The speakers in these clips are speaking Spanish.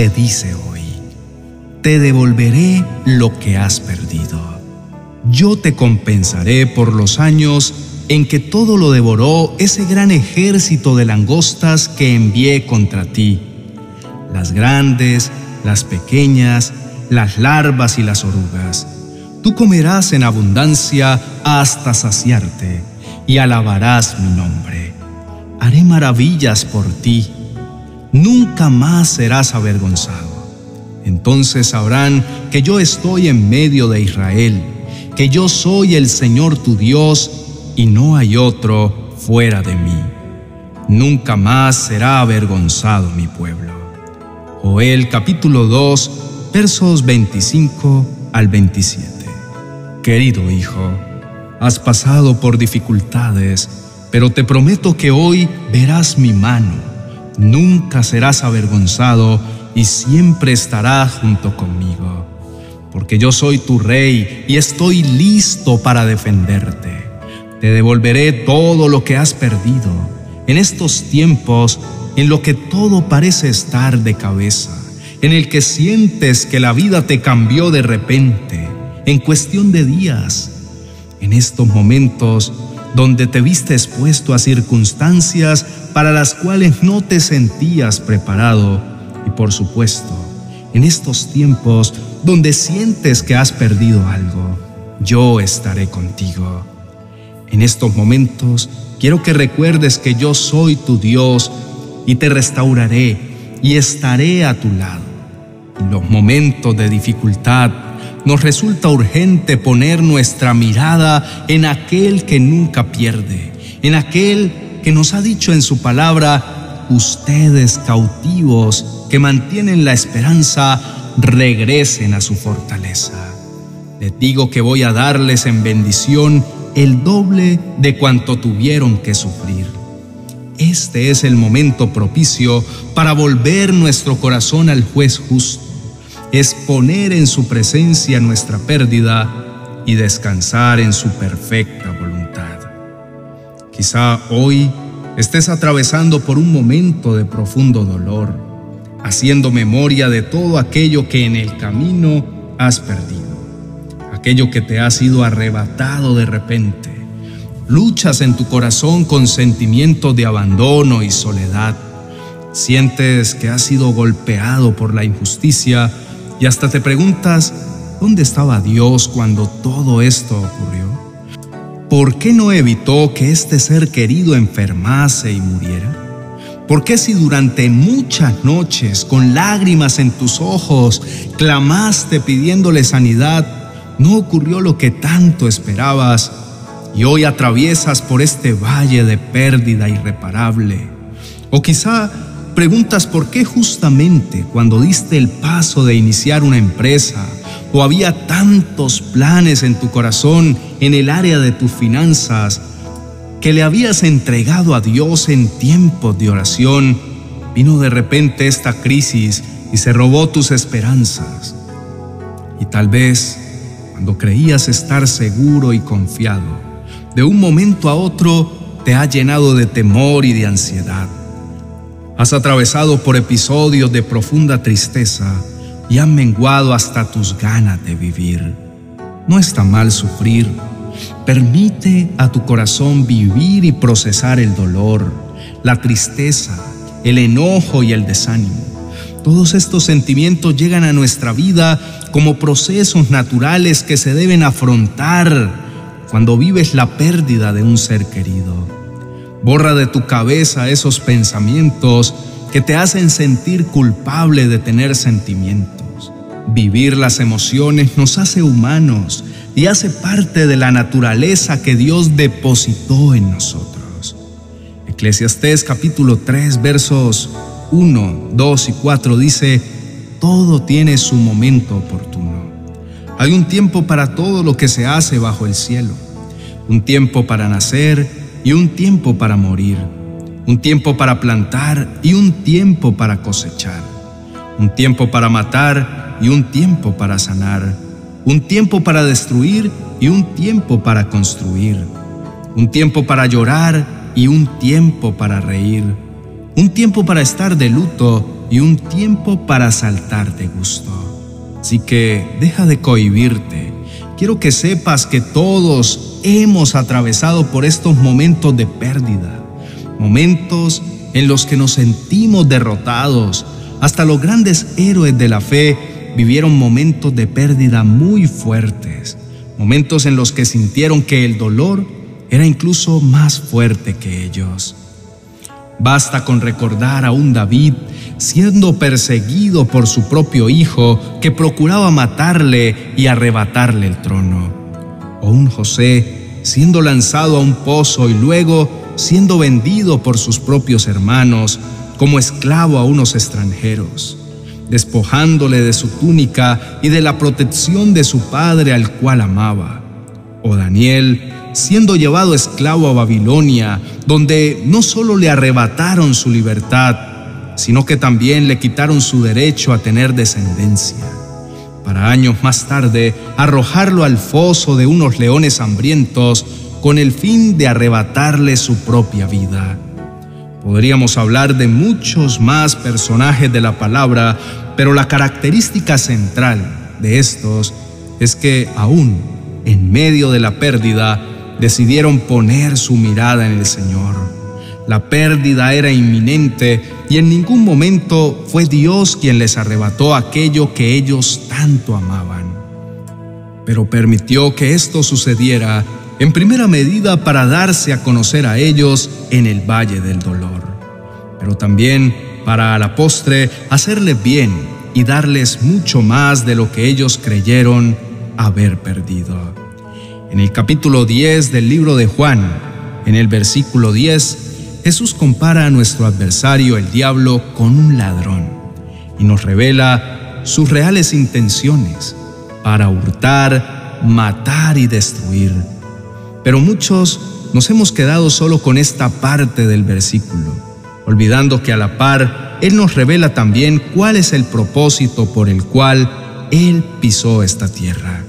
te dice hoy, te devolveré lo que has perdido. Yo te compensaré por los años en que todo lo devoró ese gran ejército de langostas que envié contra ti, las grandes, las pequeñas, las larvas y las orugas. Tú comerás en abundancia hasta saciarte y alabarás mi nombre. Haré maravillas por ti. Nunca más serás avergonzado. Entonces sabrán que yo estoy en medio de Israel, que yo soy el Señor tu Dios y no hay otro fuera de mí. Nunca más será avergonzado mi pueblo. Joel capítulo 2 versos 25 al 27. Querido hijo, has pasado por dificultades, pero te prometo que hoy verás mi mano. Nunca serás avergonzado y siempre estarás junto conmigo, porque yo soy tu rey y estoy listo para defenderte. Te devolveré todo lo que has perdido en estos tiempos en lo que todo parece estar de cabeza, en el que sientes que la vida te cambió de repente, en cuestión de días, en estos momentos donde te viste expuesto a circunstancias para las cuales no te sentías preparado y por supuesto, en estos tiempos donde sientes que has perdido algo, yo estaré contigo. En estos momentos quiero que recuerdes que yo soy tu Dios y te restauraré y estaré a tu lado. En los momentos de dificultad nos resulta urgente poner nuestra mirada en aquel que nunca pierde, en aquel que nos ha dicho en su palabra, ustedes cautivos que mantienen la esperanza, regresen a su fortaleza. Les digo que voy a darles en bendición el doble de cuanto tuvieron que sufrir. Este es el momento propicio para volver nuestro corazón al juez justo, es poner en su presencia nuestra pérdida y descansar en su perfecta. Quizá hoy estés atravesando por un momento de profundo dolor, haciendo memoria de todo aquello que en el camino has perdido aquello que te ha sido arrebatado de repente. Luchas en tu corazón con sentimientos de abandono y soledad. Sientes que has sido golpeado por la injusticia y hasta te preguntas, ¿dónde estaba Dios cuando todo esto ocurrió? ¿Por qué no evitó que este ser querido enfermase y muriera? ¿Por qué si durante muchas noches, con lágrimas en tus ojos, clamaste pidiéndole sanidad, no ocurrió lo que tanto esperabas y hoy atraviesas por este valle de pérdida irreparable. O quizá preguntas por qué justamente cuando diste el paso de iniciar una empresa o había tantos planes en tu corazón en el área de tus finanzas que le habías entregado a Dios en tiempos de oración, vino de repente esta crisis y se robó tus esperanzas. Y tal vez cuando creías estar seguro y confiado, de un momento a otro te ha llenado de temor y de ansiedad. Has atravesado por episodios de profunda tristeza y han menguado hasta tus ganas de vivir. No está mal sufrir. Permite a tu corazón vivir y procesar el dolor, la tristeza, el enojo y el desánimo. Todos estos sentimientos llegan a nuestra vida como procesos naturales que se deben afrontar cuando vives la pérdida de un ser querido. Borra de tu cabeza esos pensamientos que te hacen sentir culpable de tener sentimientos. Vivir las emociones nos hace humanos y hace parte de la naturaleza que Dios depositó en nosotros. Eclesiastés capítulo 3 versos 1, 2 y 4 dice, todo tiene su momento oportuno. Hay un tiempo para todo lo que se hace bajo el cielo, un tiempo para nacer y un tiempo para morir, un tiempo para plantar y un tiempo para cosechar, un tiempo para matar y un tiempo para sanar, un tiempo para destruir y un tiempo para construir, un tiempo para llorar y un tiempo para reír un tiempo para estar de luto y un tiempo para saltar de gusto. Así que deja de cohibirte. Quiero que sepas que todos hemos atravesado por estos momentos de pérdida, momentos en los que nos sentimos derrotados. Hasta los grandes héroes de la fe vivieron momentos de pérdida muy fuertes, momentos en los que sintieron que el dolor era incluso más fuerte que ellos. Basta con recordar a un David siendo perseguido por su propio hijo que procuraba matarle y arrebatarle el trono. O un José siendo lanzado a un pozo y luego siendo vendido por sus propios hermanos como esclavo a unos extranjeros, despojándole de su túnica y de la protección de su padre al cual amaba. O Daniel siendo llevado esclavo a Babilonia, donde no solo le arrebataron su libertad, sino que también le quitaron su derecho a tener descendencia, para años más tarde arrojarlo al foso de unos leones hambrientos con el fin de arrebatarle su propia vida. Podríamos hablar de muchos más personajes de la palabra, pero la característica central de estos es que aún en medio de la pérdida, decidieron poner su mirada en el Señor. La pérdida era inminente y en ningún momento fue Dios quien les arrebató aquello que ellos tanto amaban. Pero permitió que esto sucediera en primera medida para darse a conocer a ellos en el valle del dolor, pero también para a la postre hacerles bien y darles mucho más de lo que ellos creyeron haber perdido. En el capítulo 10 del libro de Juan, en el versículo 10, Jesús compara a nuestro adversario, el diablo, con un ladrón y nos revela sus reales intenciones para hurtar, matar y destruir. Pero muchos nos hemos quedado solo con esta parte del versículo, olvidando que a la par Él nos revela también cuál es el propósito por el cual Él pisó esta tierra.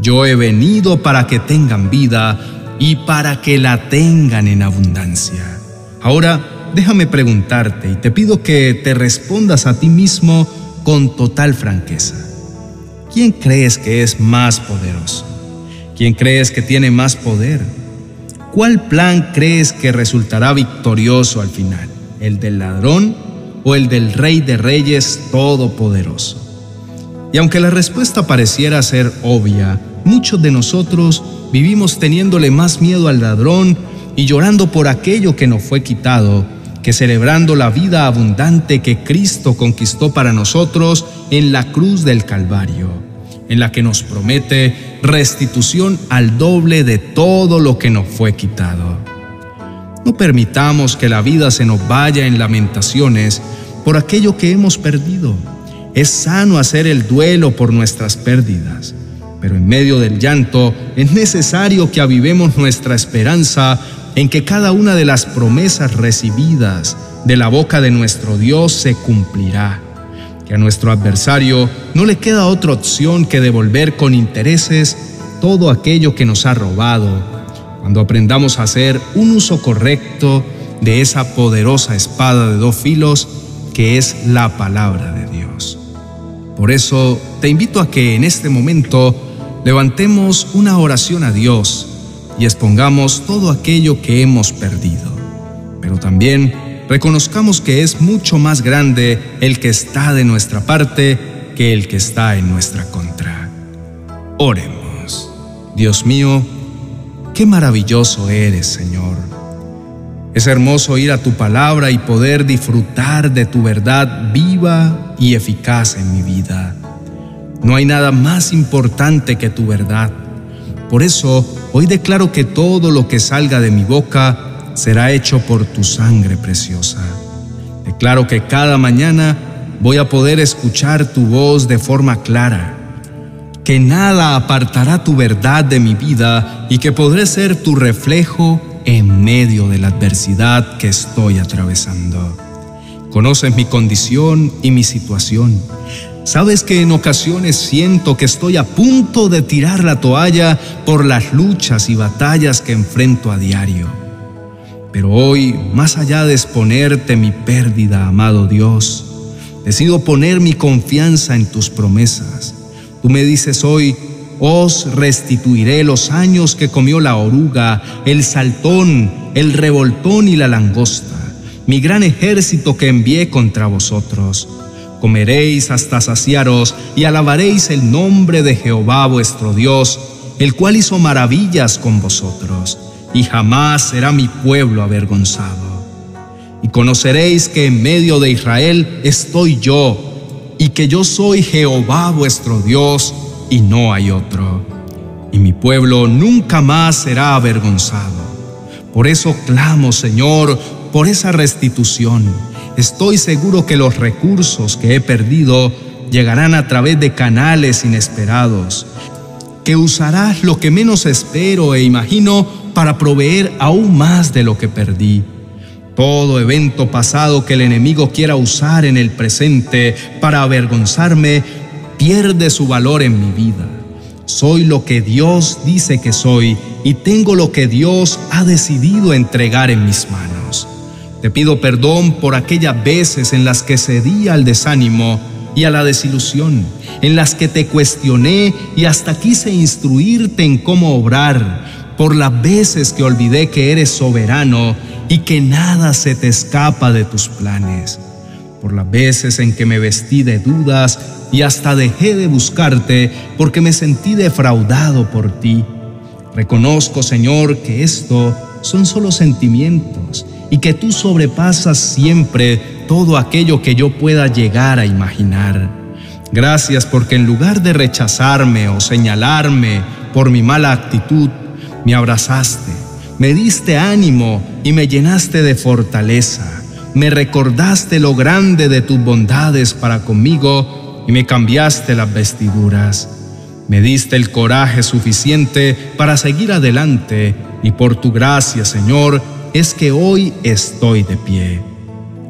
Yo he venido para que tengan vida y para que la tengan en abundancia. Ahora, déjame preguntarte y te pido que te respondas a ti mismo con total franqueza. ¿Quién crees que es más poderoso? ¿Quién crees que tiene más poder? ¿Cuál plan crees que resultará victorioso al final? ¿El del ladrón o el del rey de reyes todopoderoso? Y aunque la respuesta pareciera ser obvia, muchos de nosotros vivimos teniéndole más miedo al ladrón y llorando por aquello que nos fue quitado, que celebrando la vida abundante que Cristo conquistó para nosotros en la cruz del Calvario, en la que nos promete restitución al doble de todo lo que nos fue quitado. No permitamos que la vida se nos vaya en lamentaciones por aquello que hemos perdido es sano hacer el duelo por nuestras pérdidas, pero en medio del llanto es necesario que avivemos nuestra esperanza en que cada una de las promesas recibidas de la boca de nuestro Dios se cumplirá, a nuestro adversario no le queda otra opción que devolver con intereses todo aquello que nos ha robado, cuando aprendamos a hacer un uso correcto de esa poderosa espada de dos filos que es la palabra de Dios. Por eso te invito a que en este momento levantemos una oración a Dios y expongamos todo aquello que hemos perdido. Pero también reconozcamos que es mucho más grande el que está de nuestra parte que el que está en nuestra contra. Oremos. Dios mío, qué maravilloso eres, Señor. Es hermoso ir a tu palabra y poder disfrutar de tu verdad viva y eficaz en mi vida. No hay nada más importante que tu verdad. Por eso hoy declaro que todo lo que salga de mi boca será hecho por tu sangre preciosa. Declaro que cada mañana voy a poder escuchar tu voz de forma clara, que nada apartará tu verdad de mi vida y que podré ser tu reflejo en medio de la adversidad que estoy atravesando. Conoces mi condición y mi situación. Sabes que en ocasiones siento que estoy a punto de tirar la toalla por las luchas y batallas que enfrento a diario. Pero hoy, más allá de exponerte mi pérdida, amado Dios, Decido poner mi confianza en tus promesas. Tú me dices hoy, os restituiré los años que comió la oruga, el saltón, el revoltón y la langosta, mi gran ejército que envié contra vosotros. Comeréis hasta saciaros y alabaréis el nombre de Jehová vuestro Dios, el cual hizo maravillas con vosotros, y jamás será mi pueblo avergonzado. Y conoceréis que en medio de Israel estoy yo, y que yo soy Jehová vuestro Dios, y no hay otro. Y mi pueblo nunca más será avergonzado. Por eso clamo, Señor, por esa restitución. Estoy seguro que los recursos que he perdido llegarán a través de canales inesperados, que usarás lo que menos espero e imagino para proveer aún más de lo que perdí. Todo evento pasado que el enemigo quiera usar en el presente para avergonzarme pierde su valor en mi vida. Soy lo que Dios dice que soy y tengo lo que Dios ha decidido entregar en mis manos. Te pido perdón por aquellas veces en las que cedí al desánimo y a la desilusión, en las que te cuestioné y hasta quise instruirte en cómo obrar, por las veces que olvidé que eres soberano y que nada se te escapa de tus planes, por las veces en que me vestí de dudas y hasta dejé de buscarte porque me sentí defraudado por ti. Reconozco, Señor, que esto son solo sentimientos y que tú sobrepasas siempre todo aquello que yo pueda llegar a imaginar. Gracias porque en lugar de rechazarme o señalarme por mi mala actitud, me abrazaste me diste ánimo y me llenaste de fortaleza. Me recordaste lo grande de tus bondades para conmigo y me cambiaste las vestiduras. Me diste el coraje suficiente para seguir adelante y por tu gracia, Señor, es que hoy estoy de pie.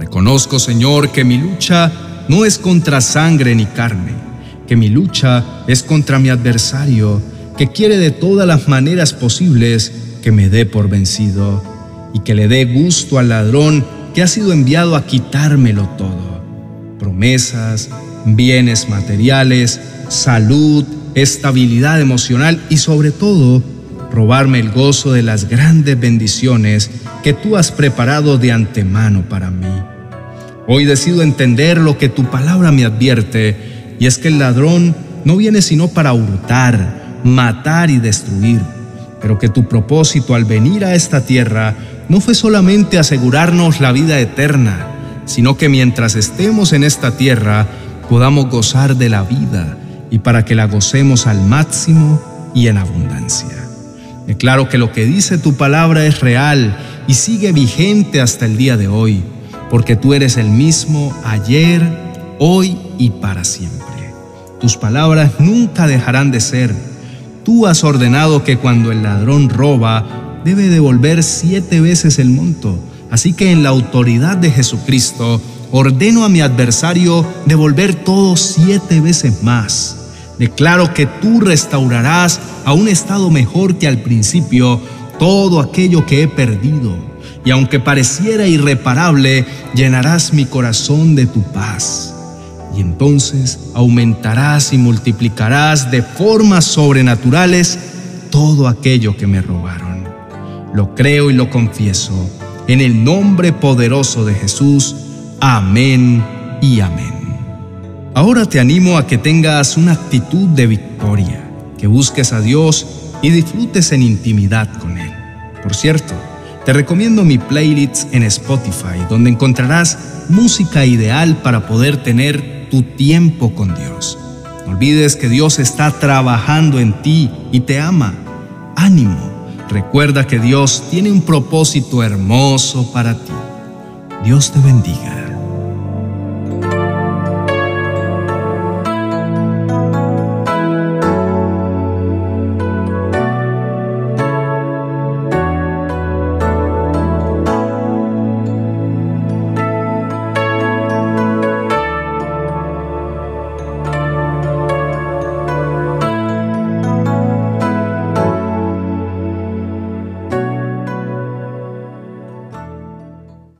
Reconozco, Señor, que mi lucha no es contra sangre ni carne, que mi lucha es contra mi adversario, que quiere de todas las maneras posibles que me dé por vencido y que le dé gusto al ladrón que ha sido enviado a quitármelo todo. Promesas, bienes materiales, salud, estabilidad emocional y sobre todo, robarme el gozo de las grandes bendiciones que tú has preparado de antemano para mí. Hoy decido entender lo que tu palabra me advierte, y es que el ladrón no viene sino para hurtar, matar y destruir pero que tu propósito al venir a esta tierra no fue solamente asegurarnos la vida eterna, sino que mientras estemos en esta tierra podamos gozar de la vida y para que la gocemos al máximo y en abundancia. Declaro que lo que dice tu palabra es real y sigue vigente hasta el día de hoy, porque tú eres el mismo ayer, hoy y para siempre. Tus palabras nunca dejarán de ser Tú has ordenado que cuando el ladrón roba, debe devolver siete veces el monto. Así que en la autoridad de Jesucristo, ordeno a mi adversario devolver todo siete veces más. Declaro que tú restaurarás a un estado mejor que al principio todo aquello que he perdido. Y aunque pareciera irreparable, llenarás mi corazón de tu paz entonces aumentarás y multiplicarás de formas sobrenaturales todo aquello que me robaron. Lo creo y lo confieso en el nombre poderoso de Jesús. Amén y amén. Ahora te animo a que tengas una actitud de victoria, que busques a Dios y disfrutes en intimidad con Él. Por cierto, te recomiendo mi playlist en Spotify, donde encontrarás música ideal para poder tener tu tiempo con Dios. No olvides que Dios está trabajando en ti y te ama. Ánimo. Recuerda que Dios tiene un propósito hermoso para ti. Dios te bendiga.